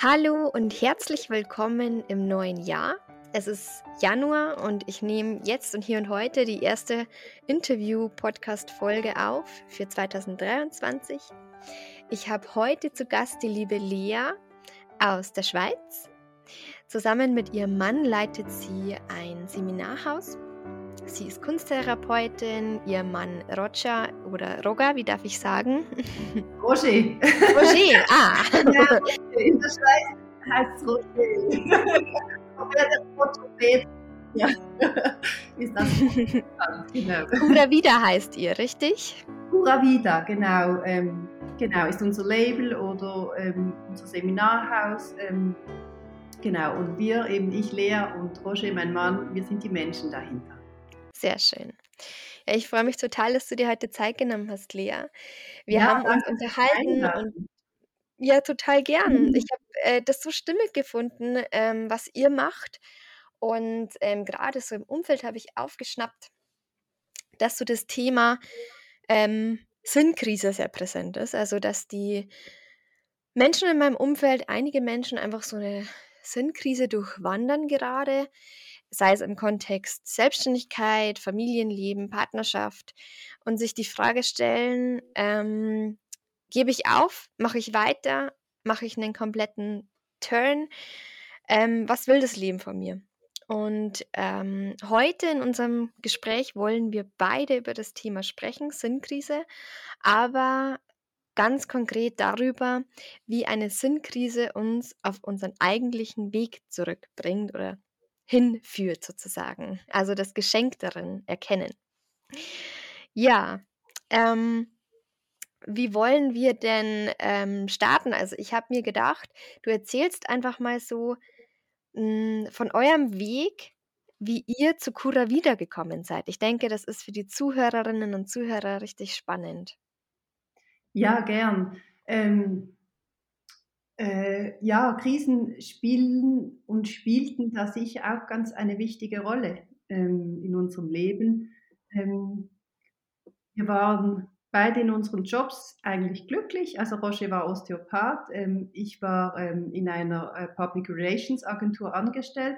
Hallo und herzlich willkommen im neuen Jahr. Es ist Januar und ich nehme jetzt und hier und heute die erste Interview-Podcast-Folge auf für 2023. Ich habe heute zu Gast die liebe Lea aus der Schweiz. Zusammen mit ihrem Mann leitet sie ein Seminarhaus Sie ist Kunsttherapeutin, ihr Mann Roger oder Roger, wie darf ich sagen? Roger. Roger, ah. Ja, in der Schweiz heißt es Roger. ja, ist das genau. Pura Vida heißt ihr, richtig? Pura Vida, genau. Ähm, genau, ist unser Label oder ähm, unser Seminarhaus. Ähm, genau, und wir, eben ich, Lea und Roger, mein Mann, wir sind die Menschen dahinter. Sehr schön. Ja, ich freue mich total, dass du dir heute Zeit genommen hast, Lea. Wir ja, haben uns unterhalten und ja, total gern. Mhm. Ich habe äh, das so stimmig gefunden, ähm, was ihr macht. Und ähm, gerade so im Umfeld habe ich aufgeschnappt, dass so das Thema ähm, Sinnkrise sehr präsent ist. Also, dass die Menschen in meinem Umfeld, einige Menschen einfach so eine Sinnkrise durchwandern gerade sei es im Kontext Selbstständigkeit, Familienleben, Partnerschaft und sich die Frage stellen, ähm, gebe ich auf, mache ich weiter, mache ich einen kompletten Turn, ähm, was will das Leben von mir? Und ähm, heute in unserem Gespräch wollen wir beide über das Thema sprechen, Sinnkrise, aber ganz konkret darüber, wie eine Sinnkrise uns auf unseren eigentlichen Weg zurückbringt oder hinführt sozusagen. Also das Geschenk darin erkennen. Ja, ähm, wie wollen wir denn ähm, starten? Also ich habe mir gedacht, du erzählst einfach mal so mh, hm, von eurem Weg, wie ihr zu Cura wiedergekommen seid. Ich denke, das ist für die Zuhörerinnen und Zuhörer richtig spannend. Ja, gern. Ähm, äh, ja, Krisen spielen und spielten da sicher auch ganz eine wichtige Rolle ähm, in unserem Leben. Ähm, wir waren beide in unseren Jobs eigentlich glücklich. Also Roger war Osteopath, ähm, ich war ähm, in einer äh, Public Relations Agentur angestellt.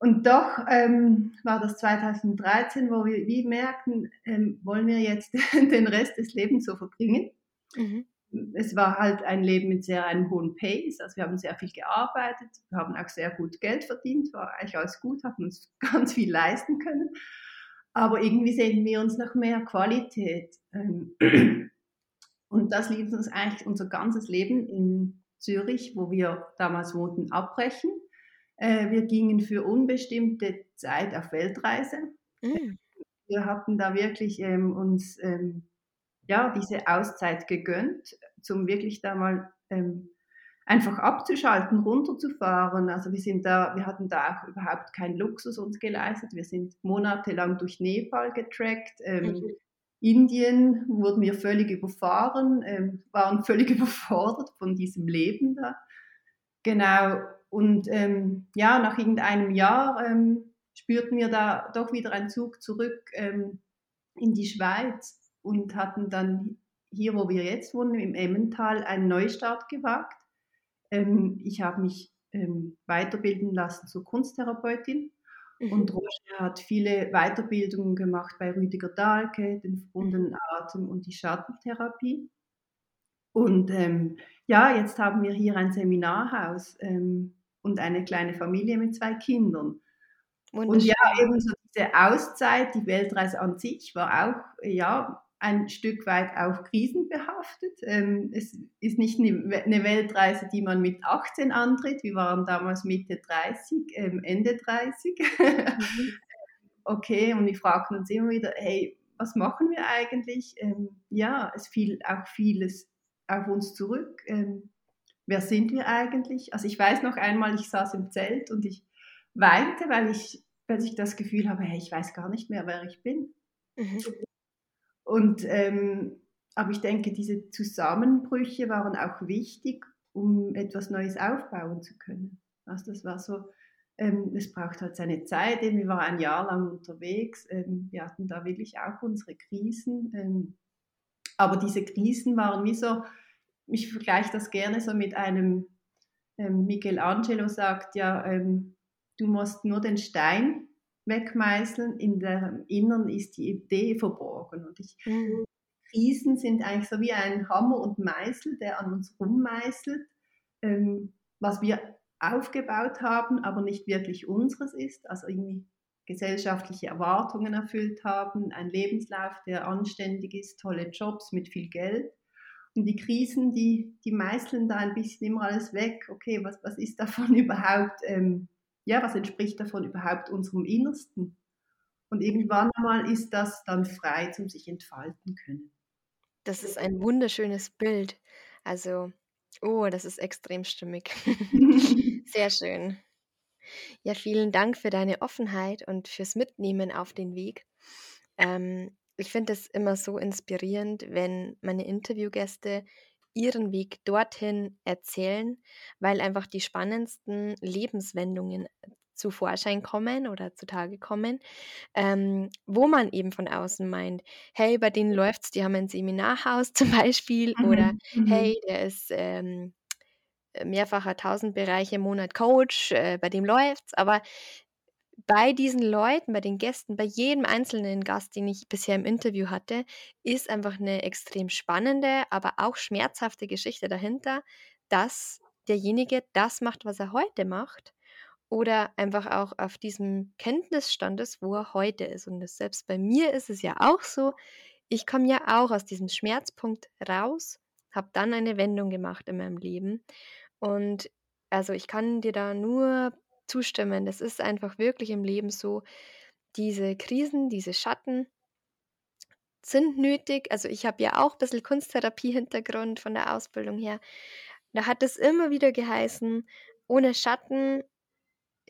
Und doch ähm, war das 2013, wo wir wie merkten, ähm, wollen wir jetzt den Rest des Lebens so verbringen. Mhm es war halt ein Leben mit sehr einem hohen Pace. Also wir haben sehr viel gearbeitet, wir haben auch sehr gut Geld verdient, war eigentlich alles gut, hatten uns ganz viel leisten können. Aber irgendwie sehen wir uns nach mehr Qualität. Ähm, und das ließ uns eigentlich unser ganzes Leben in Zürich, wo wir damals wohnten, abbrechen. Äh, wir gingen für unbestimmte Zeit auf Weltreise. Mhm. Wir hatten da wirklich ähm, uns ähm, ja, diese Auszeit gegönnt, zum wirklich da mal ähm, einfach abzuschalten, runterzufahren. Also wir sind da, wir hatten da auch überhaupt keinen Luxus uns geleistet. Wir sind monatelang durch Nepal getrackt. Ähm, mhm. Indien wurden wir völlig überfahren, ähm, waren völlig überfordert von diesem Leben da. Genau. Und ähm, ja, nach irgendeinem Jahr ähm, spürten wir da doch wieder einen Zug zurück ähm, in die Schweiz und hatten dann hier, wo wir jetzt wohnen, im Emmental, einen Neustart gewagt. Ähm, ich habe mich ähm, weiterbilden lassen zur Kunsttherapeutin mhm. und Roger hat viele Weiterbildungen gemacht bei Rüdiger Dahlke, den verbundenen Atem und die Schattentherapie. Und ähm, ja, jetzt haben wir hier ein Seminarhaus ähm, und eine kleine Familie mit zwei Kindern. Und ja, eben so diese Auszeit, die Weltreise an sich war auch, ja, ein Stück weit auch krisenbehaftet. Ähm, es ist nicht eine Weltreise, die man mit 18 antritt. Wir waren damals Mitte 30, ähm, Ende 30. Mhm. okay, und wir fragten uns immer wieder, hey, was machen wir eigentlich? Ähm, ja, es fiel auch vieles auf uns zurück. Wer sind wir eigentlich? Also ich weiß noch einmal, ich saß im Zelt und ich weinte, weil ich, weil ich das Gefühl habe, hey, ich weiß gar nicht mehr, wer ich bin. Mhm. Und, ähm, aber ich denke, diese Zusammenbrüche waren auch wichtig, um etwas Neues aufbauen zu können. Also das war so, ähm, es braucht halt seine Zeit. Wir waren ein Jahr lang unterwegs. Ähm, wir hatten da wirklich auch unsere Krisen. Ähm, aber diese Krisen waren wie so, ich vergleiche das gerne so mit einem ähm, Michelangelo sagt ja, ähm, du musst nur den Stein wegmeißeln, in der Innern ist die Idee verborgen. Und ich, mhm. Krisen sind eigentlich so wie ein Hammer und Meißel, der an uns rummeißelt, ähm, was wir aufgebaut haben, aber nicht wirklich unseres ist, also irgendwie gesellschaftliche Erwartungen erfüllt haben, ein Lebenslauf, der anständig ist, tolle Jobs mit viel Geld. Und die Krisen, die, die meißeln da ein bisschen immer alles weg. Okay, was, was ist davon überhaupt, ähm, ja, was entspricht davon überhaupt unserem Innersten? Und irgendwann einmal ist das dann frei zum sich entfalten können. Das ist ein wunderschönes Bild. Also, oh, das ist extrem stimmig. Sehr schön. Ja, vielen Dank für deine Offenheit und fürs Mitnehmen auf den Weg. Ähm, ich finde es immer so inspirierend, wenn meine Interviewgäste ihren Weg dorthin erzählen, weil einfach die spannendsten Lebenswendungen zu Vorschein kommen oder zutage kommen, ähm, wo man eben von außen meint, hey, bei denen läuft's, die haben ein Seminarhaus zum Beispiel mhm. oder mhm. hey, der ist ähm, mehrfacher tausend Bereiche im Monat Coach, äh, bei dem läuft's, aber bei diesen Leuten, bei den Gästen, bei jedem einzelnen Gast, den ich bisher im Interview hatte, ist einfach eine extrem spannende, aber auch schmerzhafte Geschichte dahinter, dass derjenige das macht, was er heute macht oder einfach auch auf diesem Kenntnisstand ist, wo er heute ist. Und das, selbst bei mir ist es ja auch so, ich komme ja auch aus diesem Schmerzpunkt raus, habe dann eine Wendung gemacht in meinem Leben. Und also ich kann dir da nur zustimmen. Das ist einfach wirklich im Leben so, diese Krisen, diese Schatten sind nötig. Also ich habe ja auch ein bisschen Kunsttherapie-Hintergrund von der Ausbildung her. Da hat es immer wieder geheißen, ohne Schatten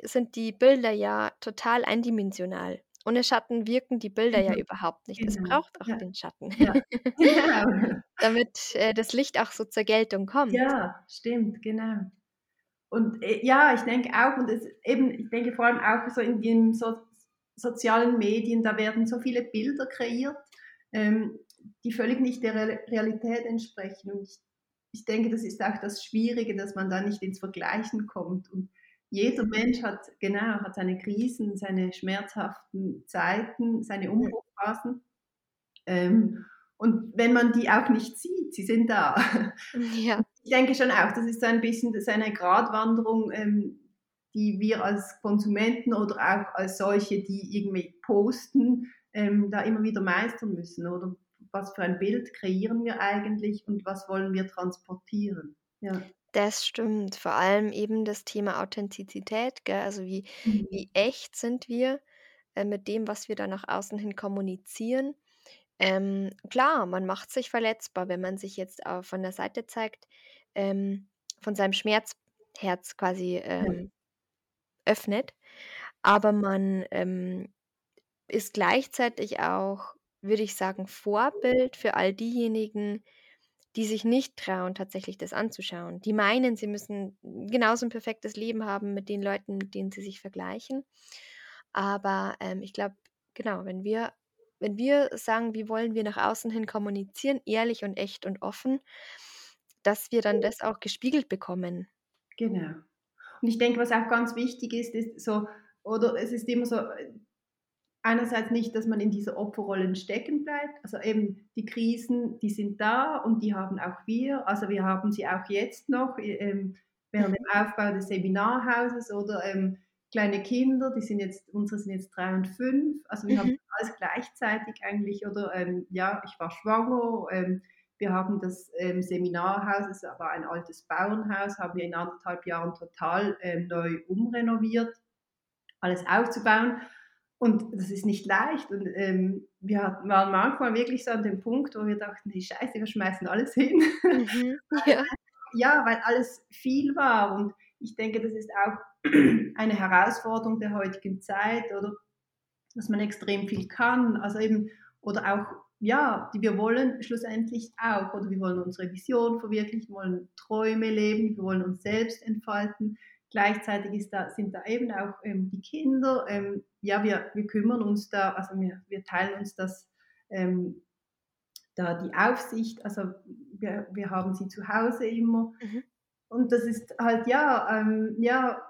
sind die Bilder ja total eindimensional. Ohne Schatten wirken die Bilder ja mhm. überhaupt nicht. Es genau. braucht auch ja. den Schatten, ja. Genau. damit äh, das Licht auch so zur Geltung kommt. Ja, stimmt, genau. Und äh, ja, ich denke auch, und es, eben, ich denke vor allem auch so in den so, sozialen Medien, da werden so viele Bilder kreiert, ähm, die völlig nicht der Realität entsprechen. Und ich, ich denke, das ist auch das Schwierige, dass man da nicht ins Vergleichen kommt. Und jeder Mensch hat, genau, hat seine Krisen, seine schmerzhaften Zeiten, seine Umbruchphasen. Ähm, und wenn man die auch nicht sieht, sie sind da. Ja. Ich denke schon auch, das ist so ein bisschen das eine Gratwanderung, ähm, die wir als Konsumenten oder auch als solche, die irgendwie posten, ähm, da immer wieder meistern müssen. Oder was für ein Bild kreieren wir eigentlich und was wollen wir transportieren? Ja. Das stimmt. Vor allem eben das Thema Authentizität, gell? Also wie, mhm. wie echt sind wir äh, mit dem, was wir da nach außen hin kommunizieren. Ähm, klar, man macht sich verletzbar, wenn man sich jetzt äh, von der Seite zeigt, ähm, von seinem Schmerzherz quasi ähm, öffnet. Aber man ähm, ist gleichzeitig auch, würde ich sagen, Vorbild für all diejenigen, die sich nicht trauen, tatsächlich das anzuschauen. Die meinen, sie müssen genauso ein perfektes Leben haben mit den Leuten, mit denen sie sich vergleichen. Aber ähm, ich glaube, genau, wenn wir, wenn wir sagen, wie wollen wir nach außen hin kommunizieren, ehrlich und echt und offen, dass wir dann das auch gespiegelt bekommen. Genau. Und ich denke, was auch ganz wichtig ist, ist so, oder es ist immer so, einerseits nicht, dass man in dieser Opferrolle stecken bleibt. Also eben die Krisen, die sind da und die haben auch wir. Also wir haben sie auch jetzt noch ähm, während dem Aufbau des Seminarhauses oder ähm, kleine Kinder, die sind jetzt, unsere sind jetzt drei und fünf. Also wir mhm. haben alles gleichzeitig eigentlich. Oder ähm, ja, ich war schwanger. Wir haben das ähm, Seminarhaus, es war ein altes Bauernhaus, haben wir in anderthalb Jahren total ähm, neu umrenoviert, alles aufzubauen. Und das ist nicht leicht. Und ähm, wir waren manchmal wirklich so an dem Punkt, wo wir dachten, hey Scheiße, wir schmeißen alles hin. Mhm, ja. ja, weil alles viel war. Und ich denke, das ist auch eine Herausforderung der heutigen Zeit, oder dass man extrem viel kann. Also eben, oder auch, ja, die wir wollen schlussendlich auch, oder wir wollen unsere Vision verwirklichen, wollen Träume leben, wir wollen uns selbst entfalten. Gleichzeitig da, sind da eben auch ähm, die Kinder. Ähm, ja, wir, wir kümmern uns da, also wir, wir teilen uns das, ähm, da die Aufsicht, also wir, wir haben sie zu Hause immer. Mhm. und das ist halt, ja, ähm, ja,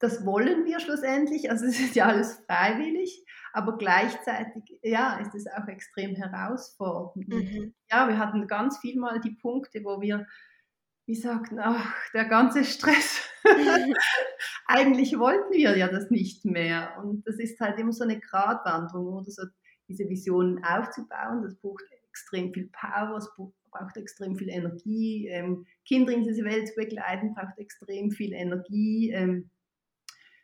das wollen wir schlussendlich, also es ist ja alles freiwillig, aber gleichzeitig, ja, ist es auch extrem herausfordernd. Mhm. Ja, wir hatten ganz viel mal die Punkte, wo wir, wie sagten, ach, der ganze Stress, eigentlich wollten wir ja das nicht mehr. Und das ist halt immer so eine Gratwanderung, oder so diese Visionen aufzubauen, das braucht extrem viel Power, es braucht extrem viel Energie. Ähm, Kinder in diese Welt zu begleiten, braucht extrem viel Energie. Ähm,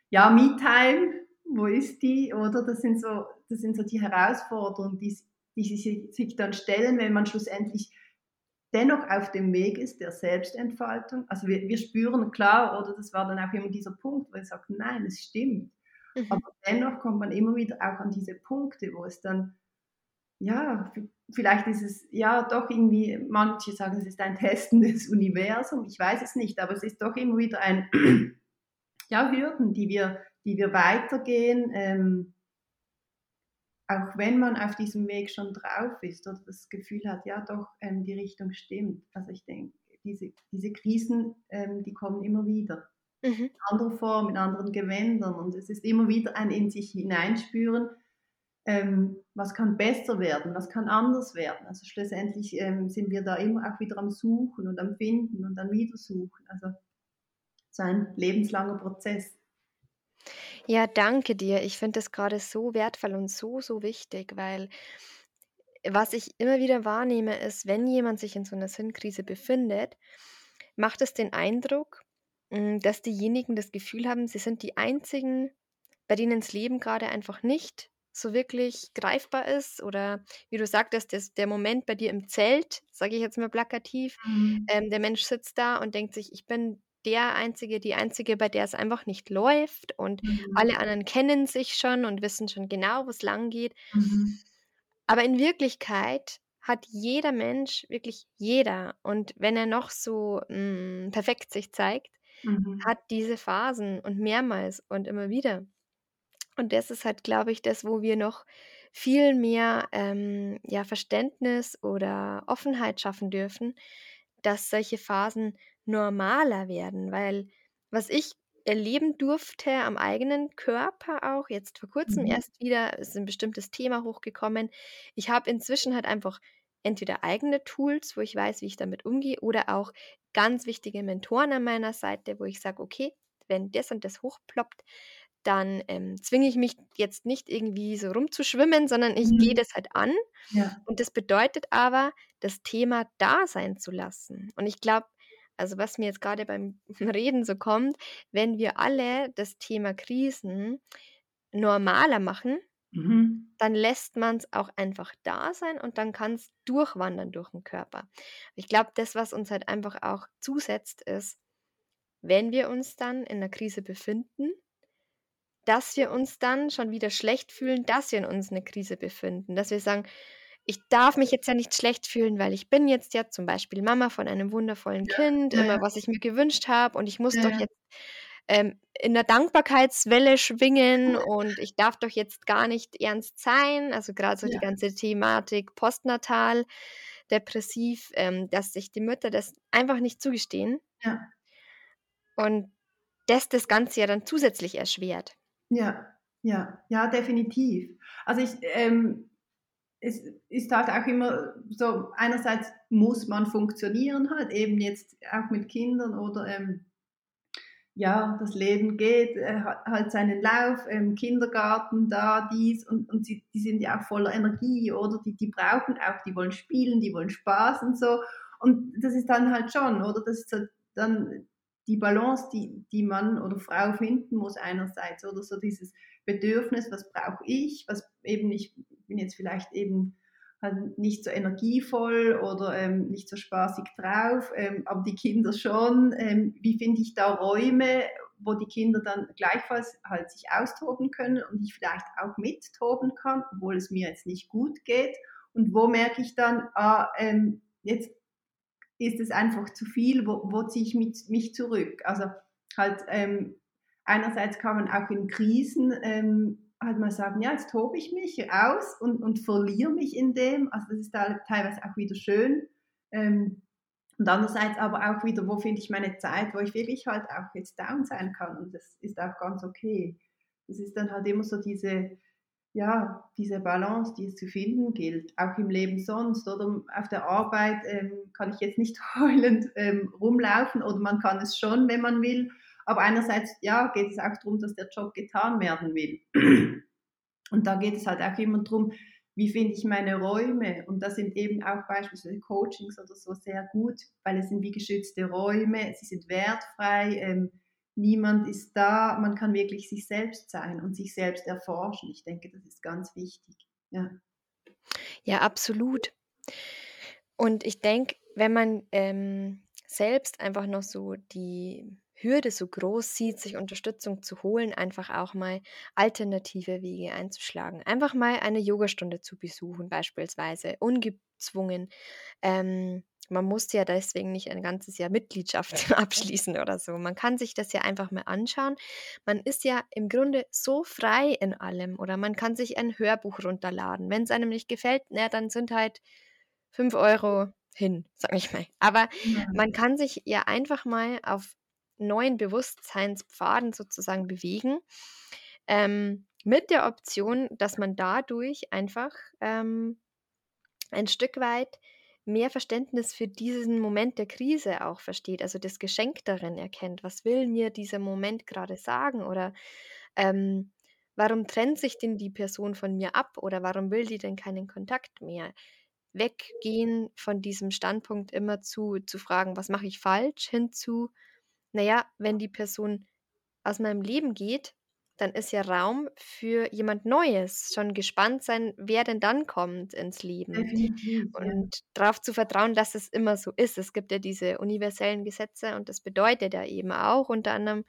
ja, Me-Time, wo ist die? Oder das sind so, das sind so die Herausforderungen, die, die sich dann stellen, wenn man schlussendlich dennoch auf dem Weg ist der Selbstentfaltung. Also wir, wir spüren klar, oder das war dann auch immer dieser Punkt, wo ich sage, nein, es stimmt. Mhm. Aber dennoch kommt man immer wieder auch an diese Punkte, wo es dann, ja, vielleicht ist es ja doch irgendwie, manche sagen, es ist ein testendes Universum, ich weiß es nicht, aber es ist doch immer wieder ein, ja, Hürden, die wir, die wir weitergehen, ähm, auch wenn man auf diesem Weg schon drauf ist oder das Gefühl hat, ja doch, ähm, die Richtung stimmt. Also ich denke, diese, diese Krisen, ähm, die kommen immer wieder. Mhm. In anderer Form, in anderen Gewändern. Und es ist immer wieder ein in sich hineinspüren, ähm, was kann besser werden, was kann anders werden. Also schlussendlich ähm, sind wir da immer auch wieder am Suchen und am Finden und am Wiedersuchen. Also so ein lebenslanger Prozess. Ja, danke dir. Ich finde das gerade so wertvoll und so, so wichtig, weil was ich immer wieder wahrnehme, ist, wenn jemand sich in so einer Sinnkrise befindet, macht es den Eindruck, hm, dass diejenigen das Gefühl haben, sie sind die Einzigen, bei denen das Leben gerade einfach nicht so wirklich greifbar ist oder wie du sagtest, das, der Moment bei dir im Zelt, sage ich jetzt mal plakativ, Mhm. ähm, der Mensch sitzt da und denkt sich, ich bin der Einzige, die Einzige, bei der es einfach nicht läuft und mhm. alle anderen kennen sich schon und wissen schon genau, wo es lang geht. Mhm. Aber in Wirklichkeit hat jeder Mensch, wirklich jeder, und wenn er noch so mh, hm, perfekt sich zeigt, mhm. hat diese Phasen und mehrmals und immer wieder. Und das ist halt, glaube ich, das, wo wir noch viel mehr ähm, ja, Verständnis oder Offenheit schaffen dürfen, dass solche Phasen normaler werden, weil was ich erleben durfte am eigenen Körper auch, jetzt vor Kurzem Mhm. erst wieder, ist ein bestimmtes Thema hochgekommen. Ich habe inzwischen halt einfach entweder eigene Tools, wo ich weiß, wie ich damit umgehe, oder auch ganz wichtige Mentoren an meiner Seite, wo ich sage, okay, wenn das und das hochploppt, dann ähm, zwinge ich mich jetzt nicht irgendwie so rumzuschwimmen, sondern ich gehe mhm. das halt an. Ja. Und das bedeutet aber, das Thema da sein zu lassen. Und ich glaube, also was mir jetzt gerade beim Reden so kommt, wenn wir alle das Thema Krisen normaler machen, mhm. dann lässt man es auch einfach da sein und dann kann es durchwandern durch den Körper. Ich glaube, das, was uns halt einfach auch zusetzt, ist, wenn wir uns dann in einer Krise befinden, dass wir uns dann schon wieder schlecht fühlen, dass wir in uns eine Krise befinden. Dass wir sagen, ich darf mich jetzt ja nicht schlecht fühlen, weil ich bin jetzt ja zum Beispiel Mama von einem wundervollen ja, Kind, ja, immer was ich mir gewünscht habe und ich muss doch jetzt ähm, in der Dankbarkeitswelle schwingen und ich darf doch jetzt gar nicht ernst sein. Also gerade so die ganze Thematik postnatal, depressiv, ähm, dass sich die Mütter das einfach nicht zugestehen. Ja. Und das das Ganze ja dann zusätzlich erschwert. Ja, ja, ja, definitiv. Also ich, ähm, es ist halt auch immer so, einerseits muss man funktionieren halt, eben jetzt auch mit Kindern oder ähm, ja, das Leben geht äh, halt seinen Lauf, ähm, Kindergarten, da, dies und, und sie, die sind ja auch voller Energie, oder? Die, die brauchen auch, die wollen spielen, die wollen Spaß und so. Und das ist dann halt schon, oder? Das ist halt dann die Balance, die, die Mann oder Frau finden muss einerseits, oder so dieses Bedürfnis, was brauche ich, was eben ich bin jetzt vielleicht eben halt nicht so energievoll oder ähm, nicht so spaßig drauf, ähm, aber die Kinder schon. Ähm, wie finde ich da Räume, wo die Kinder dann gleichfalls halt sich austoben können und ich vielleicht auch mittoben kann, obwohl es mir jetzt nicht gut geht. Und wo merke ich dann, ah, ähm, jetzt ist es einfach zu viel, wo, wo ziehe ich mich, mich zurück? Also halt ähm, einerseits kann man auch in Krisen ähm, halt mal sagen, ja, jetzt tobe ich mich aus und, und verliere mich in dem. Also das ist da teilweise auch wieder schön. Ähm, Und andererseits aber auch wieder, wo finde ich meine Zeit, wo ich wirklich halt auch jetzt down sein kann und das ist auch ganz okay. Das ist dann halt immer so diese, ja, diese Balance, die es zu finden gilt, auch im Leben sonst oder auf der Arbeit ähm, kann ich jetzt nicht heulend ähm, rumlaufen oder man kann es schon, wenn man will, aber einerseits, ja, geht es auch darum, dass der Job getan werden will. Und da geht es halt auch immer darum, wie finde ich meine Räume? Und das sind eben auch beispielsweise Coachings oder so sehr gut, weil es sind wie geschützte Räume, sie sind wertfrei, ähm, niemand ist da, man kann wirklich sich selbst sein und sich selbst erforschen. Ich denke, das ist ganz wichtig. Ja, ja absolut. Und ich denke, wenn man ähm, selbst einfach noch so die Hürde so groß sieht, sich Unterstützung zu holen, einfach auch mal alternative Wege einzuschlagen. Einfach mal eine Yogastunde zu besuchen, beispielsweise, ungezwungen. Ähm, man muss ja deswegen nicht ein ganzes Jahr Mitgliedschaft abschließen oder so. Man kann sich das ja einfach mal anschauen. Man ist ja im Grunde so frei in allem oder man kann sich ein Hörbuch runterladen. Wenn es einem nicht gefällt, na, dann sind halt 5 Euro hin, sag ich mal. Aber ja. man kann sich ja einfach mal auf neuen Bewusstseinspfaden sozusagen bewegen, ähm, mit der Option, dass man dadurch einfach ähm, ein Stück weit mehr Verständnis für diesen Moment der Krise auch versteht, also das Geschenk darin erkennt. Was will mir dieser Moment gerade sagen? Oder ähm, warum trennt sich denn die Person von mir ab? Oder warum will die denn keinen Kontakt mehr? Weggehen von diesem Standpunkt immer zu, zu fragen, was mache ich falsch, hinzu, naja, wenn die Person aus meinem Leben geht, dann ist ja Raum für jemand Neues. Schon gespannt sein, wer denn dann kommt ins Leben. Definitiv, ja. Und darauf zu vertrauen, dass es immer so ist. Es gibt ja diese universellen Gesetze und das bedeutet ja eben auch unter anderem,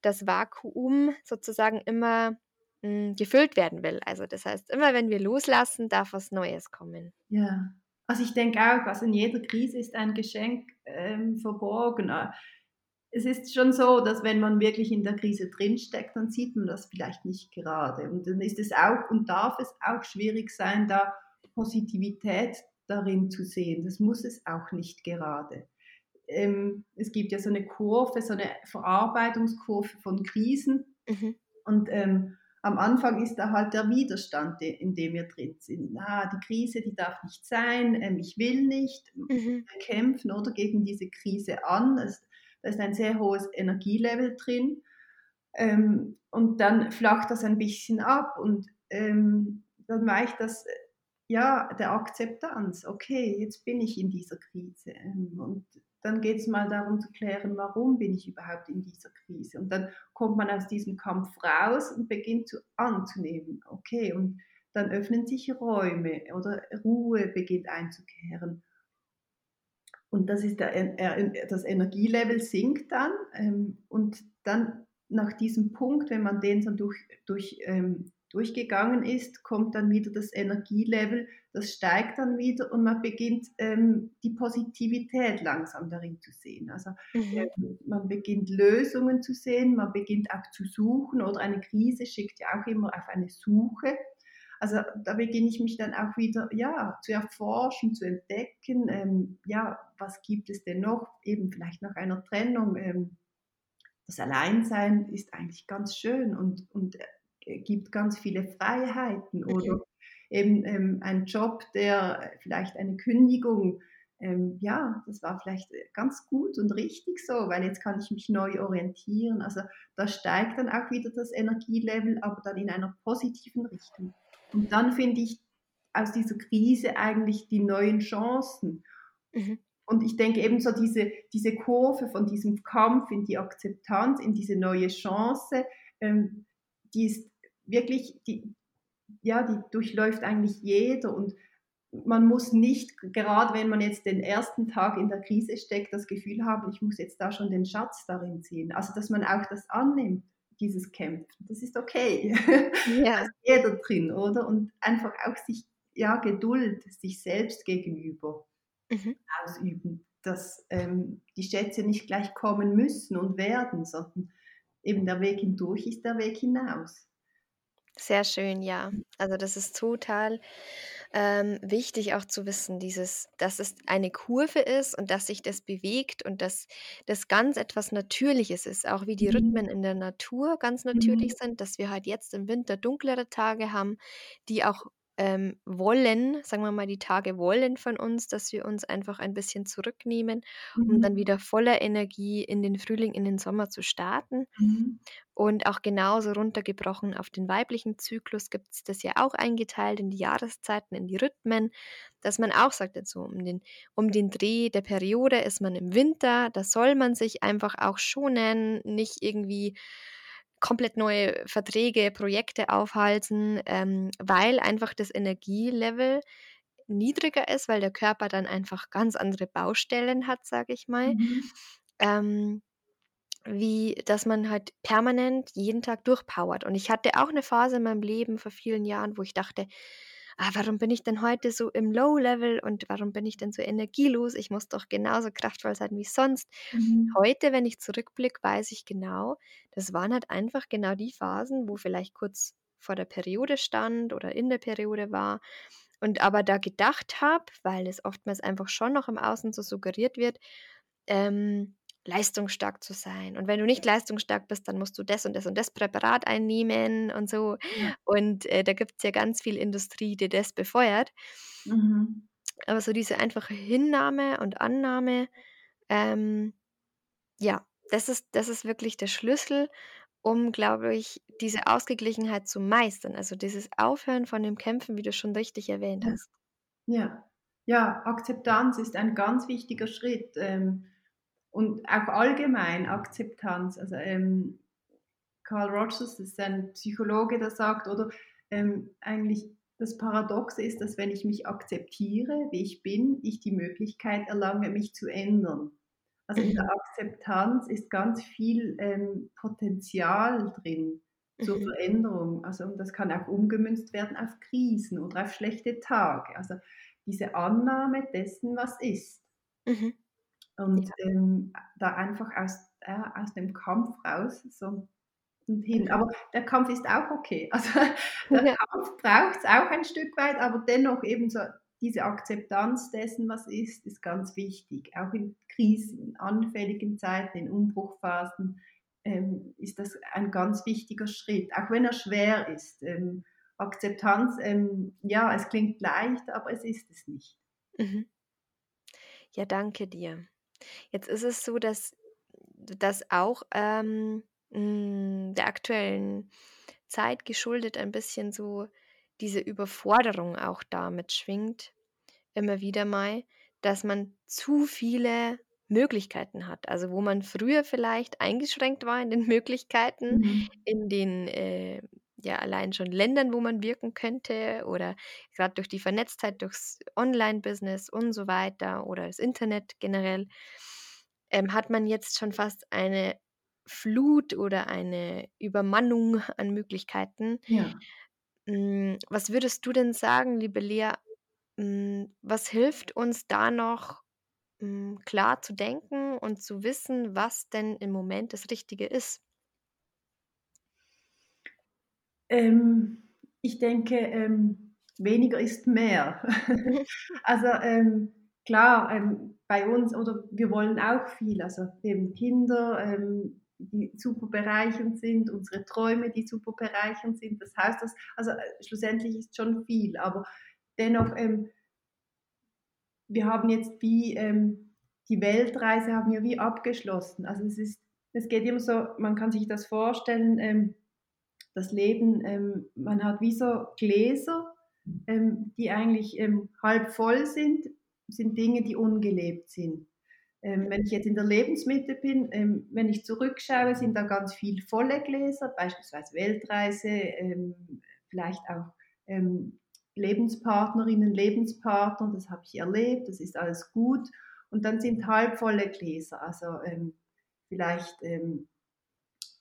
dass Vakuum sozusagen immer mh, hm, gefüllt werden will. Also das heißt, immer wenn wir loslassen, darf was Neues kommen. Ja, also ich denke auch, also in jeder Krise ist ein Geschenk ähm, verborgen es ist schon so, dass wenn man wirklich in der Krise drinsteckt, dann sieht man das vielleicht nicht gerade. Und dann ist es auch und darf es auch schwierig sein, da Positivität darin zu sehen. Das muss es auch nicht gerade. Ähm, es gibt ja so eine Kurve, so eine Verarbeitungskurve von Krisen. Mhm. Und ähm, am Anfang ist da halt der Widerstand, in dem wir drin sind. Ah, die Krise, die darf nicht sein, ähm, ich will nicht mhm. kämpfen oder gegen diese Krise an. Es, da ist ein sehr hohes Energielevel drin. Ähm, und dann flacht das ein bisschen ab und ähm, dann weicht das, ja, der Akzeptanz. Okay, jetzt bin ich in dieser Krise. Ähm, und dann geht es mal darum zu klären, warum bin ich überhaupt in dieser Krise. Und dann kommt man aus diesem Kampf raus und beginnt zu, anzunehmen. Okay, und dann öffnen sich Räume oder Ruhe beginnt einzukehren. Und das, ist der, das Energielevel sinkt dann ähm, und dann nach diesem Punkt, wenn man den so durch, durch, ähm, durchgegangen ist, kommt dann wieder das Energielevel, das steigt dann wieder und man beginnt ähm, die Positivität langsam darin zu sehen. Also mhm. man beginnt Lösungen zu sehen, man beginnt auch zu suchen oder eine Krise schickt ja auch immer auf eine Suche. Also da beginne ich mich dann auch wieder ja, zu erforschen, zu entdecken, ähm, ja, was gibt es denn noch, eben vielleicht nach einer Trennung. Ähm, das Alleinsein ist eigentlich ganz schön und, und äh, gibt ganz viele Freiheiten mhm. oder eben ähm, ein Job, der vielleicht eine Kündigung, ähm, ja, das war vielleicht ganz gut und richtig so, weil jetzt kann ich mich neu orientieren. Also da steigt dann auch wieder das Energielevel, aber dann in einer positiven Richtung. Und dann finde ich aus dieser Krise eigentlich die neuen Chancen. Mhm. Und ich denke eben so diese, diese Kurve von diesem Kampf in die Akzeptanz, in diese neue Chance, ähm, die ist wirklich, die, ja, die durchläuft eigentlich jeder. Und man muss nicht, gerade wenn man jetzt den ersten Tag in der Krise steckt, das Gefühl haben, ich muss jetzt da schon den Schatz darin ziehen. Also dass man auch das annimmt dieses Kämpfen. Das ist okay. Ja. Da ist jeder drin, oder? Und einfach auch sich, ja, Geduld sich selbst gegenüber mhm. ausüben. Dass ähm, die Schätze nicht gleich kommen müssen und werden, sondern eben der Weg hindurch ist der Weg hinaus. Sehr schön, ja. Also das ist total ähm, wichtig auch zu wissen, dieses dass es eine Kurve ist und dass sich das bewegt und dass das ganz etwas Natürliches ist, auch wie die Mhm. Rhythmen in der Natur ganz natürlich Mhm. sind, dass wir halt jetzt im Winter dunklere Tage haben, die auch, ähm, wollen sagen wir mal, die Tage wollen von uns, dass wir uns einfach ein bisschen zurücknehmen, um dann Mhm. wieder voller Energie in den Frühling, in den Sommer zu starten. Mhm. Und auch genauso runtergebrochen auf den weiblichen Zyklus gibt's das ja auch eingeteilt in die Jahreszeiten, in die Rhythmen, dass man auch sagt so um den um den Dreh der Periode ist man im Winter, da soll man sich einfach auch schonen, nicht irgendwie komplett neue Verträge, Projekte aufhalsen, ähm, weil einfach das Energielevel niedriger ist, weil der Körper dann einfach ganz andere Baustellen hat, sage ich mal. Mhm. Ähm, wie dass man halt permanent jeden Tag durchpowert. Und ich hatte auch 'ne Phase in meinem Leben vor vielen Jahren, wo ich dachte: „Ah, warum bin ich denn heute so im Low-Level und warum bin ich denn so energielos? Ich muss doch genauso kraftvoll sein wie sonst.“ Mhm. Heute, wenn ich zurückblicke, weiß ich genau, das waren halt einfach genau die Phasen, wo vielleicht kurz vor der Periode stand oder in der Periode war und aber da gedacht habe, weil es oftmals einfach schon noch im Außen so suggeriert wird, ähm, leistungsstark zu sein. Und wenn du nicht leistungsstark bist, dann musst du das und das und das Präparat einnehmen und so. Ja. Und, äh, da gibt's ja ganz viel Industrie, die das befeuert. Mhm. Aber so diese einfache Hinnahme und Annahme, ähm, ja, das ist das ist wirklich der Schlüssel, um, glaube ich, diese Ausgeglichenheit zu meistern. Also, dieses Aufhören von dem Kämpfen, wie du schon richtig erwähnt hast. Ja. Ja, Akzeptanz ist ein ganz wichtiger Schritt, ähm, und auch allgemein Akzeptanz. Also, ähm, Carl Rogers, das ist ein Psychologe, der sagt, oder, ähm, eigentlich das Paradoxe ist, dass wenn ich mich akzeptiere, wie ich bin, ich die Möglichkeit erlange, mich zu ändern. Also, in der Mhm. Akzeptanz ist ganz viel, ähm, Potenzial drin zur Mhm. Veränderung. Also, und das kann auch umgemünzt werden auf Krisen oder auf schlechte Tage. Also, diese Annahme dessen, was ist. Mhm. Und, Ja. ähm, da einfach aus äh, aus dem Kampf raus so und hin. Aber der Kampf ist auch okay. Also, der Ja. Kampf braucht's auch ein Stück weit, aber dennoch eben so diese Akzeptanz dessen, was ist, ist ganz wichtig. Auch in krisenanfälligen Zeiten, in Umbruchphasen, ähm, ist das ein ganz wichtiger Schritt, auch wenn er schwer ist. Ähm, Akzeptanz, ähm, ja, es klingt leicht, aber es ist es nicht. Mhm. Ja, danke dir. Jetzt ist es so, dass dass auch, ähm, hm, der aktuellen Zeit geschuldet ein bisschen so diese Überforderung auch da mitschwingt, immer wieder mal, dass man zu viele Möglichkeiten hat. Also, wo man früher vielleicht eingeschränkt war in den Möglichkeiten, Mhm. in den, äh, ja, allein schon Ländern, wo man wirken könnte oder grad durch die Vernetztheit, durchs Online-Business und so weiter oder das Internet generell, ähm, hat man jetzt schon fast eine Flut oder eine Übermannung an Möglichkeiten. Ja. Hm, was würdest du denn sagen, liebe Lea, hm, was hilft uns da noch, hm, klar zu denken und zu wissen, was denn im Moment das Richtige ist? Ähm, ich denke, ähm, weniger ist mehr. Also, ähm, klar, ähm, bei uns oder wir wollen auch viel, also eben Kinder, ähm, die super bereichernd sind, unsere Träume, die super bereichernd sind, das Haus, das also, äh, schlussendlich ist schon viel, aber dennoch, ähm wir haben jetzt wie, die Weltreise haben wir wie abgeschlossen. Also, es ist es geht immer so man kann sich das vorstellen, das Leben, ähm man hat wie so Gläser, ähm, die eigentlich, ähm, halb voll sind sind Dinge, die ungelebt sind. Ähm, wenn ich jetzt in der Lebensmitte bin, ähm, wenn ich zurückschaue, sind da ganz viel volle Gläser, beispielsweise Weltreise, vielleicht auch, Lebenspartnerinnen, Lebenspartner, das habe ich erlebt, das ist alles gut. Und dann sind halbvolle Gläser, also, ähm, vielleicht, ähm,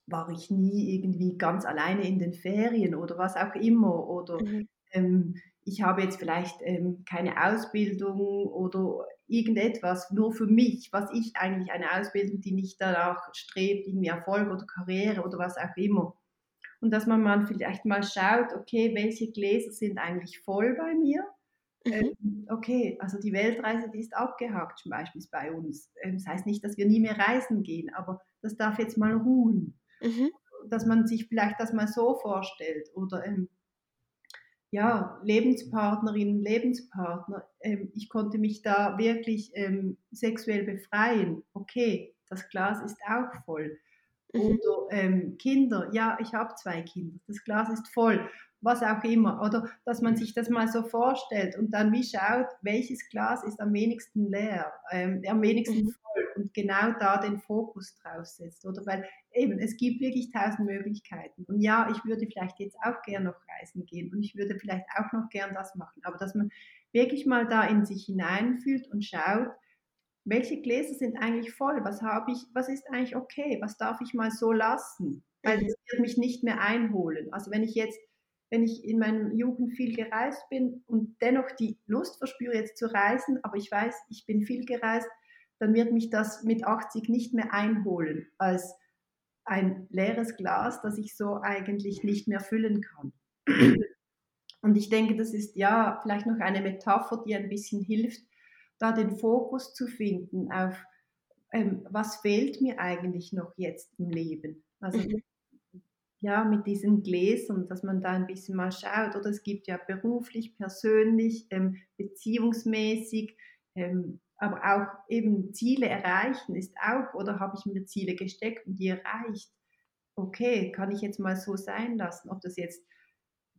war ich nie irgendwie ganz alleine in den Ferien oder was auch immer oder, Mhm. ähm, ich habe jetzt vielleicht, ähm, keine Ausbildung oder irgendetwas nur für mich, was ich eigentlich eine Ausbildung, die nicht danach strebt, irgendwie Erfolg oder Karriere oder was auch immer. Und dass man mal vielleicht mal schaut: „Okay, welche Gläser sind eigentlich voll bei mir?“ Mhm. ähm, okay, also die Weltreise, die ist abgehakt, zum Beispiel bei uns. Ähm, das heißt nicht, dass wir nie mehr reisen gehen, aber das darf jetzt mal ruhen. Mhm. Dass man sich vielleicht das mal so vorstellt oder ähm, ja, Lebenspartnerinnen, Lebenspartner, ähm, ich konnte mich da wirklich ähm, sexuell befreien. Okay, das Glas ist auch voll. Mhm. Oder ähm, Kinder, ja, ich habe zwei Kinder, das Glas ist voll, was auch immer. Oder dass man sich das mal so vorstellt und dann wie schaut, welches Glas ist am wenigsten leer, ähm, am wenigsten Mhm. voll und genau da den Fokus drauf setzt. Oder weil eben, es gibt wirklich tausend Möglichkeiten. Und ja, ich würde vielleicht jetzt auch gern noch reisen gehen und ich würde vielleicht auch noch gern das machen. Aber dass man wirklich mal da in sich hineinfühlt und schaut, welche Gläser sind eigentlich voll? Was habe ich, was ist eigentlich okay? Was darf ich mal so lassen? Weil Mhm. das wird mich nicht mehr einholen. Also wenn ich jetzt, wenn ich in meiner Jugend viel gereist bin und dennoch die Lust verspüre, jetzt zu reisen, aber ich weiß, ich bin viel gereist, dann wird mich das mit 80 nicht mehr einholen als ein leeres Glas, das ich so eigentlich nicht mehr füllen kann. Und ich denke, das ist ja vielleicht noch eine Metapher, die ein bisschen hilft, da den Fokus zu finden auf, ähm, was fehlt mir eigentlich noch jetzt im Leben. Also Mhm. Ja, mit diesen Gläsern, dass man da ein bisschen mal schaut. Oder es gibt ja beruflich, persönlich, ähm, beziehungsmäßig, ähm, aber auch eben Ziele erreichen ist auch, oder habe ich mir Ziele gesteckt und die erreicht? Okay, kann ich jetzt mal so sein lassen, ob das jetzt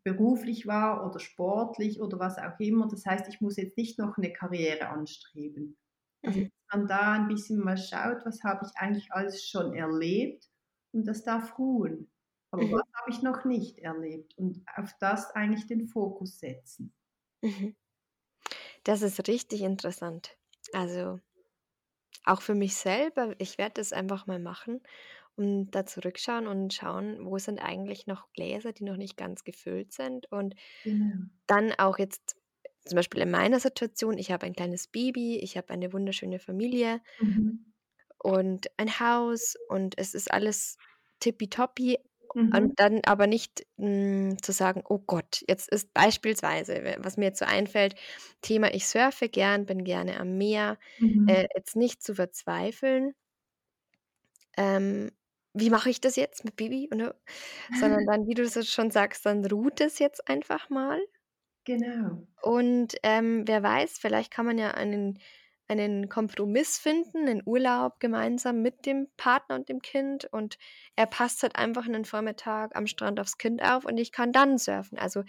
beruflich war oder sportlich oder was auch immer. Das heißt, ich muss jetzt nicht noch eine Karriere anstreben. Also, Mhm. dass man da ein bisschen mal schaut, was habe ich eigentlich alles schon erlebt und das darf ruhen. Aber Mhm. was habe ich noch nicht erlebt und auf das eigentlich den Fokus setzen. Mhm. Das ist richtig interessant. Also, auch für mich selber, ich werde das einfach mal machen und da zurückschauen und schauen, wo sind eigentlich noch Gläser, die noch nicht ganz gefüllt sind und Genau. dann auch jetzt zum Beispiel in meiner Situation, ich habe ein kleines Baby, ich habe eine wunderschöne Familie Mhm. und ein Haus und es ist alles tippitoppi Mhm. und dann aber nicht, hm, zu sagen: „Oh Gott, jetzt ist“ beispielsweise, we was mir jetzt so einfällt, Thema, ich surfe gern, bin gerne am Meer, Mhm. äh, jetzt nicht zu verzweifeln ähm, wie mache ich das jetzt mit Baby und, äh sondern dann, wie du so schon sagst, dann ruht es jetzt einfach mal. Genau. Und, ähm, wer weiß, vielleicht kann man ja einen einen Kompromiss finden, 'nen Urlaub gemeinsam mit dem Partner und dem Kind und er passt halt einfach 'nen Vormittag am Strand aufs Kind auf und ich kann dann surfen. Also,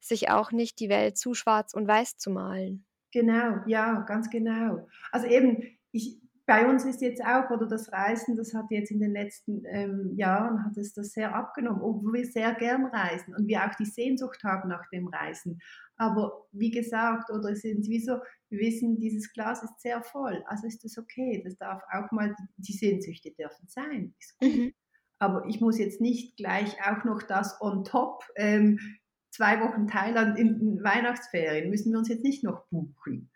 sich auch nicht die Welt zu schwarz und weiß zu malen. Genau, ja, ganz genau. Also eben, ich bei uns ist jetzt auch oder das Reisen, das hat jetzt in den letzten, ähm, Jahren hat es das sehr abgenommen, obwohl wir sehr gern reisen und wir auch die Sehnsucht haben nach dem Reisen. Aber wie gesagt, oder es sind wie so, wir wissen, dieses Glas ist sehr voll, also ist das okay. Das darf auch mal die Sehnsüchte dürfen sein. Mhm. Aber ich muss jetzt nicht gleich auch noch das on top, ähm, 2 Wochen Thailand in in Weihnachtsferien müssen wir uns jetzt nicht noch buchen.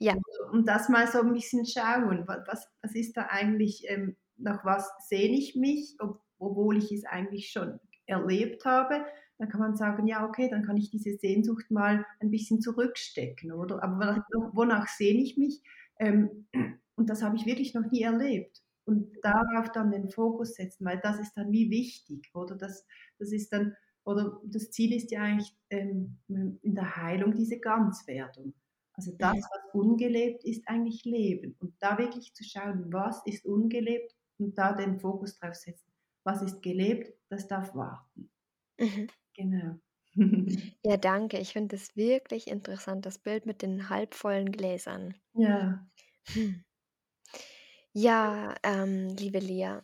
Ja. Und und das mal so 'n bisschen schauen, wa was was ist da eigentlich, ähm nach was sehne ich mich, ob obwohl ich es eigentlich schon erlebt habe. Dann kann man sagen: „Ja, okay, dann kann ich diese Sehnsucht mal ein bisschen zurückstecken“, oder? Aber wonach sehne ich mich? Ähm, und das habe ich wirklich noch nie erlebt. Und darauf dann den Fokus setzen, weil das ist dann wie wichtig, oder? Das das ist dann oder das Ziel ist ja eigentlich, ähm, in der Heilung diese Ganzwerdung. Also das, was ungelebt ist, eigentlich Leben. Und da wirklich zu schauen, was ist ungelebt und da den Fokus drauf setzen. Was ist gelebt, das darf warten. Mhm. Genau. Ja, danke. Ich finde das wirklich interessant, das Bild mit den halbvollen Gläsern. Ja. Hm. Ja, ähm, liebe Lea,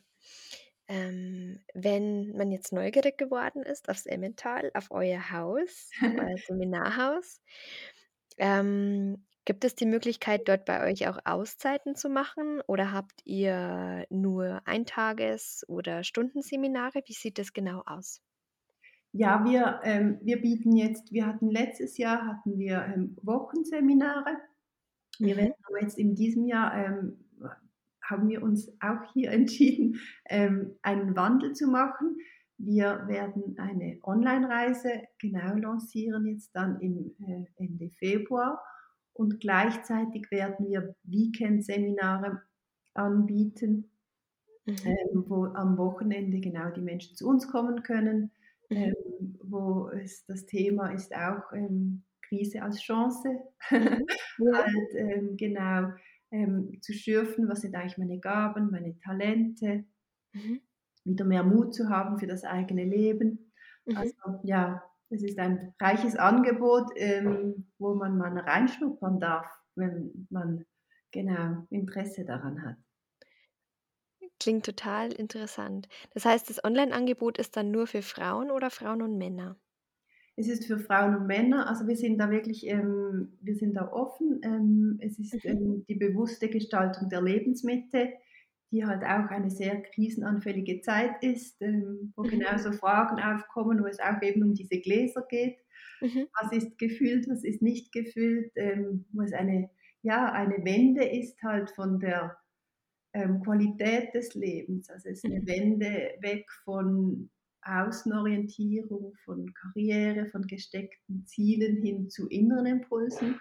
ähm, wenn man jetzt neugierig geworden ist aufs Emmental, auf euer Haus, auf euer Seminarhaus, ähm, gibt es die Möglichkeit, dort bei euch auch Auszeiten zu machen oder habt ihr nur Eintages oder Stundenseminare? Wie sieht das genau aus? Ja, wir, ähm wir bieten jetzt wir hatten letztes Jahr hatten wir, ähm, Wochenseminare. Wir Mhm. werden aber jetzt in diesem Jahr, ähm, haben wir uns auch hier entschieden, ähm, einen Wandel zu machen. Wir werden eine Onlinereise genau lancieren jetzt dann im, äh, Ende Februar und gleichzeitig werden wir Weekend-Seminare anbieten, Mhm. ähm, wo am Wochenende genau die Menschen zu uns kommen können, wo es das Thema ist auch, ähm, Krise als Chance. Mhm. Halt, ähm, genau, ähm, zu schürfen, was sind eigentlich meine Gaben, meine Talente, Mhm. wieder mehr Mut zu haben für das eigene Leben. Mhm. Also, ja, es ist ein reiches Angebot, ähm, wo man mal reinschnuppern darf, wenn man genau Interesse daran hat. Klingt total interessant. Das heißt, das Onlineangebot ist dann nur für Frauen oder Frauen und Männer? Es ist für Frauen und Männer, also wir sind da wirklich, ähm wir sind da offen. Ähm, es ist, Mhm. ähm, die bewusste Gestaltung der Lebensmitte, die halt auch eine sehr krisenanfällige Zeit ist, ähm, wo Mhm. genauso Fragen aufkommen, wo es auch eben um diese Gläser geht. Mhm. Was ist gefüllt, was ist nicht gefüllt, ähm, wo es eine ja, eine Wende ist halt von der, ähm, Qualität des Lebens. Also, es ist 'ne Mhm. Wende weg von Außenorientierung, von Karriere, von gesteckten Zielen hin zu inneren Impulsen.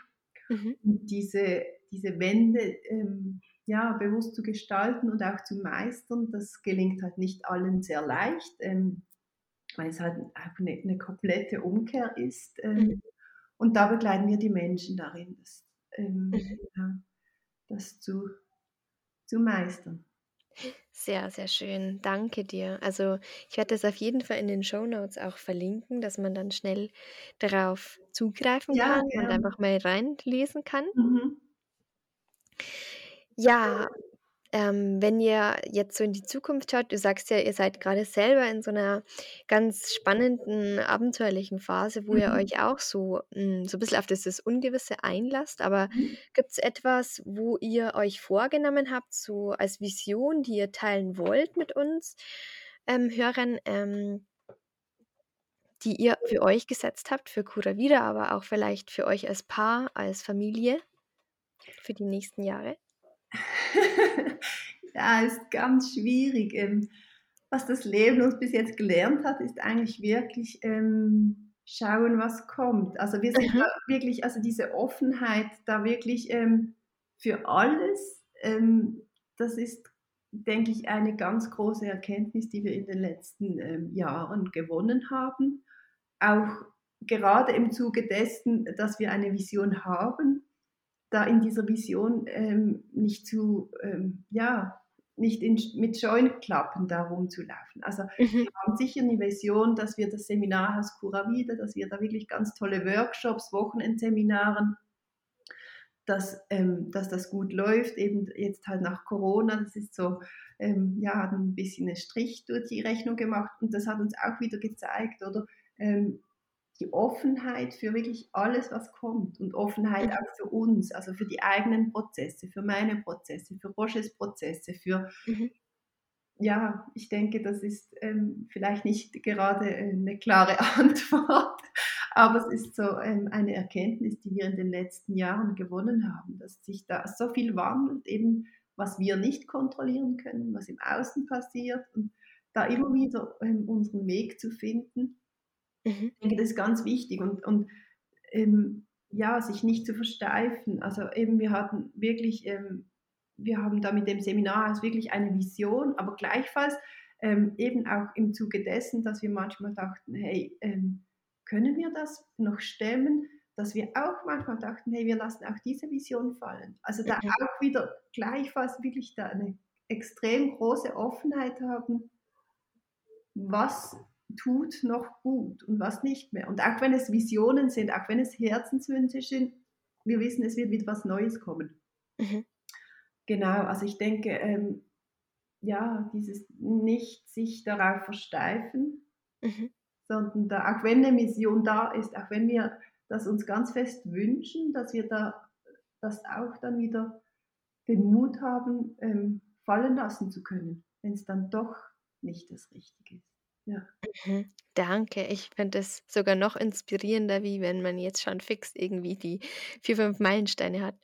Mhm. Und diese diese Wende, ähm, ja, bewusst zu gestalten und auch zu meistern, das gelingt halt nicht allen sehr leicht, ähm, weil es halt auch 'ne 'ne komplette Umkehr ist, Mhm. ähm, und da begleiten wir die Menschen darin, das, ähm, Mhm. ja, das zu zu meistern. Sehr, sehr schön. Danke dir. Also, ich werde das auf jeden Fall in den Shownotes auch verlinken, dass man dann schnell darauf zugreifen Ja, kann und gern. einfach mal reinlesen kann. Mhm. Ja, ähm, wenn ihr jetzt so in die Zukunft schaut du sagst ja, ihr seid grade selber in so 'ner ganz spannenden, abenteuerlichen Phase, wo ihr Mhm. euch auch so hm, so bisschen auf dieses Ungewisse einlasst. Aber Mhm. gibt's etwas, wo ihr euch vorgenommen habt, so als Vision, die ihr teilen wollt mit uns, ähm, Hörern, ähm die ihr für euch gesetzt habt, für Cura Vida, aber auch vielleicht für euch als Paar, als Familie für die nächsten Jahre? Ja, ist ganz schwierig. Ähm, was das Leben uns bis jetzt gelernt hat, ist eigentlich wirklich, ähm, schauen, was kommt. Also, wir sind da Mhm. wirklich also, diese Offenheit, da wirklich, ähm, für alles, ähm, das ist, denke ich, eine ganz große Erkenntnis, die wir in den letzten, ähm, Jahren gewonnen haben. Auch gerade im Zuge dessen, dass wir eine Vision haben, da in dieser Vision, ähm, nicht zu ähm, ja, nicht in mit Scheuklappen da rumzulaufen. Also, Mhm. wir haben sicher 'ne Vision, dass wir das Seminarhaus Cura Vida dass wir da wirklich ganz tolle Workshops, Wochenendseminaren dass ähm, dass das gut läuft, eben jetzt halt nach Corona. Das ist so ähm, ja, hat 'n bisschen 'n Strich durch die Rechnung gemacht und das hat uns auch wieder gezeigt, oder, ähm, die Offenheit für wirklich alles, was kommt und Offenheit Mhm. auch für uns, also, für die eigenen Prozesse, für meine Prozesse, für Rochers Prozesse, für Mhm. ja, ich denke, das ist, ähm, vielleicht nicht gerade, äh, 'ne klare Antwort, aber es ist so, ähm, eine Erkenntnis, die wir in den letzten Jahren gewonnen haben, dass sich da so viel wandelt, eben was wir nicht kontrollieren können, was im Außen passiert und da immer wieder, ähm, unseren Weg zu finden. Mhm. Ich denke, das ist ganz wichtig und und, ähm, ja, sich nicht zu versteifen. Also, eben wir hatten wirklich ähm, wir haben da mit dem Seminarhaus wirklich eine Vision, aber gleichfalls, ähm, eben auch im Zuge dessen, dass wir manchmal dachten: „Hey, ähm, können wir das noch stemmen?“ Dass wir auch manchmal dachten: „Hey, wir lassen auch diese Vision fallen.“ Also, da Mhm. auch wieder gleichfalls wirklich da 'ne extrem große Offenheit haben was tut noch gut und was nicht mehr. Und auch wenn es Visionen sind, auch wenn es Herzenswünsche sind, wir wissen, es wird wieder was Neues kommen. Mhm. Genau, also, ich denke, ähm, ja, dieses nicht sich darauf versteifen Mhm. sondern da auch wenn 'ne Mission da ist, auch wenn wir das uns ganz fest wünschen, dass wir da das auch dann wieder den Mut haben, ähm, fallen lassen zu können, wenn's dann doch nicht das Richtige ist. Ja. Mhm. Danke. Ich finde das sogar noch inspirierender, wie wenn man jetzt schon fix irgendwie die 4, 5 Meilensteine hat,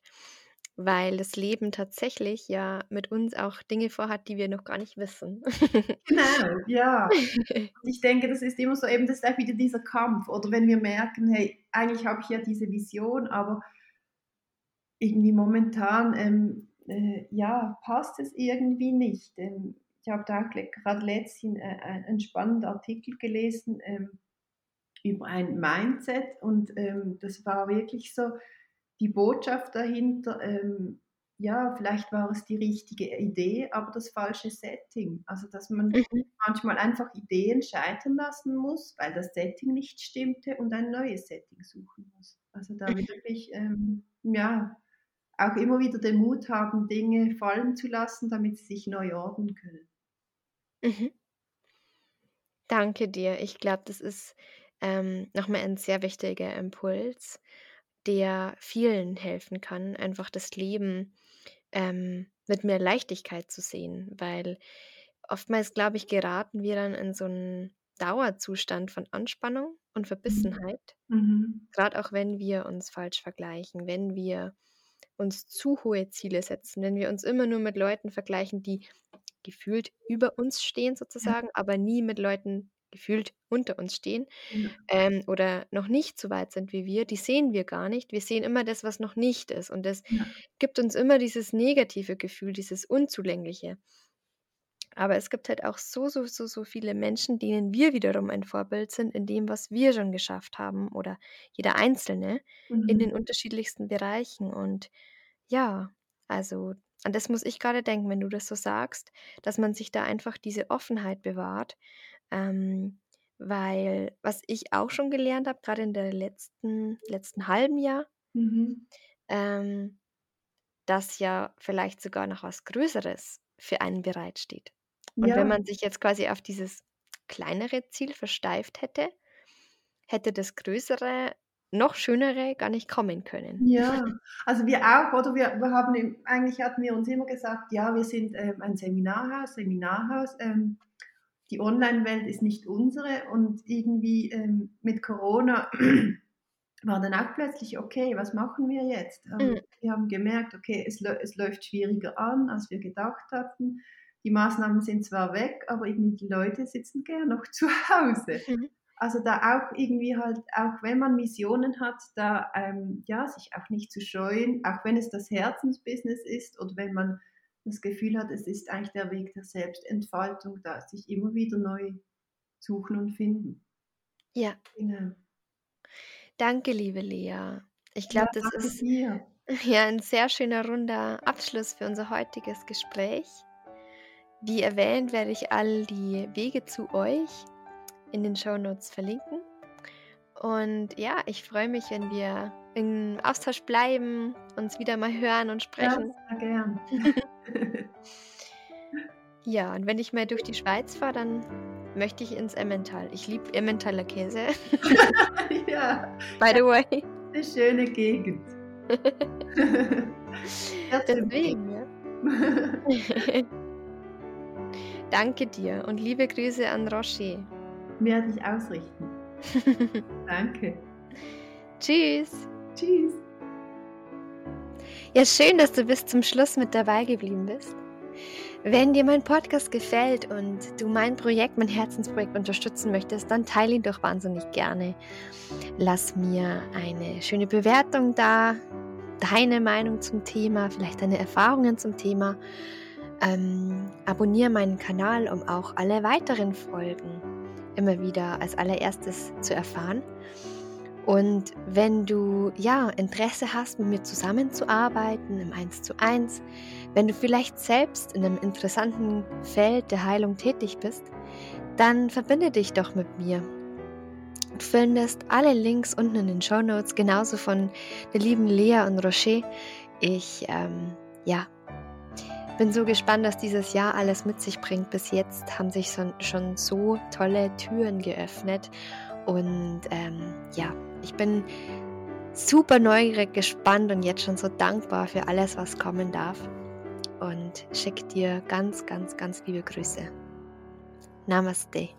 weil das Leben tatsächlich ja mit uns auch Dinge vorhat, die wir noch gar nicht wissen. Genau, ja. Ich denke, das ist immer so eben das ist auch wieder dieser Kampf oder wenn wir merken: „Hey, eigentlich habe ich ja diese Vision, aber“ irgendwie momentan, ähm, äh, ja, passt es irgendwie nicht. Ähm, ich habe da gerade letztens äh, einen spannenden Artikel gelesen ähm, über ein Mindset und ähm, das war wirklich so die Botschaft dahinter, ähm, ja, vielleicht war es die richtige Idee, aber das falsche Setting. Also, dass man Mhm. manchmal einfach Ideen scheitern lassen muss, weil das Setting nicht stimmte und ein neues Setting suchen muss. Also, da Mhm. wirklich, ähm, ja, auch immer wieder den Mut haben, Dinge fallen zu lassen, damit sie sich neu ordnen können. Mhm. Danke dir. Ich glaube, das ist, ähm, noch mal ein sehr wichtiger Impuls, der vielen helfen kann, einfach das Leben, ähm, mit mehr Leichtigkeit zu sehen, weil oftmals, glaube ich, geraten wir dann in so 'n Dauerzustand von Anspannung und Mhm. Verbissenheit, Mhm. grad auch wenn wir uns falsch vergleichen, wenn wir uns zu hohe Ziele setzen, wenn wir uns immer nur mit Leuten vergleichen, die gefühlt über uns stehen Ja, sozusagen, aber nie mit Leuten gefühlt unter uns stehen, ja, ähm, oder noch nicht so weit sind wie wir, die sehen wir gar nicht. Wir sehen immer das, was noch nicht ist und das ja. gibt uns immer dieses negative Gefühl, dieses Unzulängliche. Aber es gibt halt auch so, so, so, so viele Menschen, denen wir wiederum ein Vorbild sind in dem, was wir schon geschafft haben oder jeder Einzelne in Mhm. den unterschiedlichsten Bereichen. Und ja, also an das muss ich gerade denken, wenn du das so sagst, dass man sich da einfach diese Offenheit bewahrt. Ähm, weil was ich auch schon gelernt habe, gerade in der letzten letzten halben Jahr, Mhm. ähm, dass ja vielleicht sogar noch was Größeres für einen bereitsteht. Und wenn Ja. man sich jetzt quasi auf dieses kleinere Ziel versteift hätte, hätte das Größere, noch Schönere gar nicht kommen können. Ja, also wir auch, oder? Wir wir haben eigentlich hatten wir uns immer gesagt: „Ja, wir sind, ähm, ein Seminarhaus Seminarhaus, ähm, die Online-Welt ist nicht unsere.“ Und irgendwie, ähm, mit Corona war dann auch plötzlich: „Okay, was machen wir jetzt?“ Mhm, Ähm, wir haben gemerkt: „Okay, es es läuft schwieriger an, als wir gedacht hatten. Die Maßnahmen sind zwar weg, aber irgendwie die Leute sitzen gern noch zu Hause.“ mhm. Also, da auch irgendwie halt auch wenn man Visionen hat, da, ähm, ja, sich auch nicht zu scheuen, auch wenn es das Herzensbusiness ist oder wenn man das Gefühl hat, es ist eigentlich der Weg der Selbstentfaltung, da sich immer wieder neu suchen und finden. Ja, Genau. danke, liebe Lea. Ich Ja, glaube, das danke ist dir. ja ein sehr schöner runder Abschluss für unser heutiges Gespräch. Wie erwähnt, werde ich all die Wege zu euch in den Shownotes verlinken. Und ja, ich freue mich, wenn wir im Austausch bleiben, uns wieder mal hören und Ja, sprechen. sehr gern. Ja, und wenn ich mal durch die Schweiz fahre, dann möchte ich ins Emmental. Ich liebe Emmentaler Käse, Ja, by ja, the way. 'ne schöne Gegend. Deswegen, ja. Danke dir und liebe Grüße an Rocher. Werde ich ausrichten. Danke. Tschüss. Tschüss. Ja, schön, dass du bis zum Schluss mit dabei geblieben bist. Wenn dir mein Podcast gefällt und du mein Projekt, mein Herzensprojekt unterstützen möchtest, dann teile ihn doch wahnsinnig gerne. Lass mir eine schöne Bewertung da, deine Meinung zum Thema, vielleicht deine Erfahrungen zum Thema. Ähm, abonniere meinen Kanal, um auch alle weiteren Folgen immer wieder als allererstes zu erfahren. Und wenn du ja Interesse hast, mit mir zusammenzuarbeiten im 1 zu 1, wenn du vielleicht selbst in einem interessanten Feld der Heilung tätig bist, dann verbinde dich doch mit mir. Du findest alle Links unten in den Show Notes, genauso von der lieben Lea und Rocher. Ich ähm, ja, bin so gespannt, was dieses Jahr alles mit sich bringt. Bis jetzt haben sich schon, so tolle Türen geöffnet. Und ähm, ja, ich bin super neugierig, gespannt und jetzt schon so dankbar für alles, was kommen darf. Und schicke dir ganz, ganz, ganz liebe Grüße. Namaste.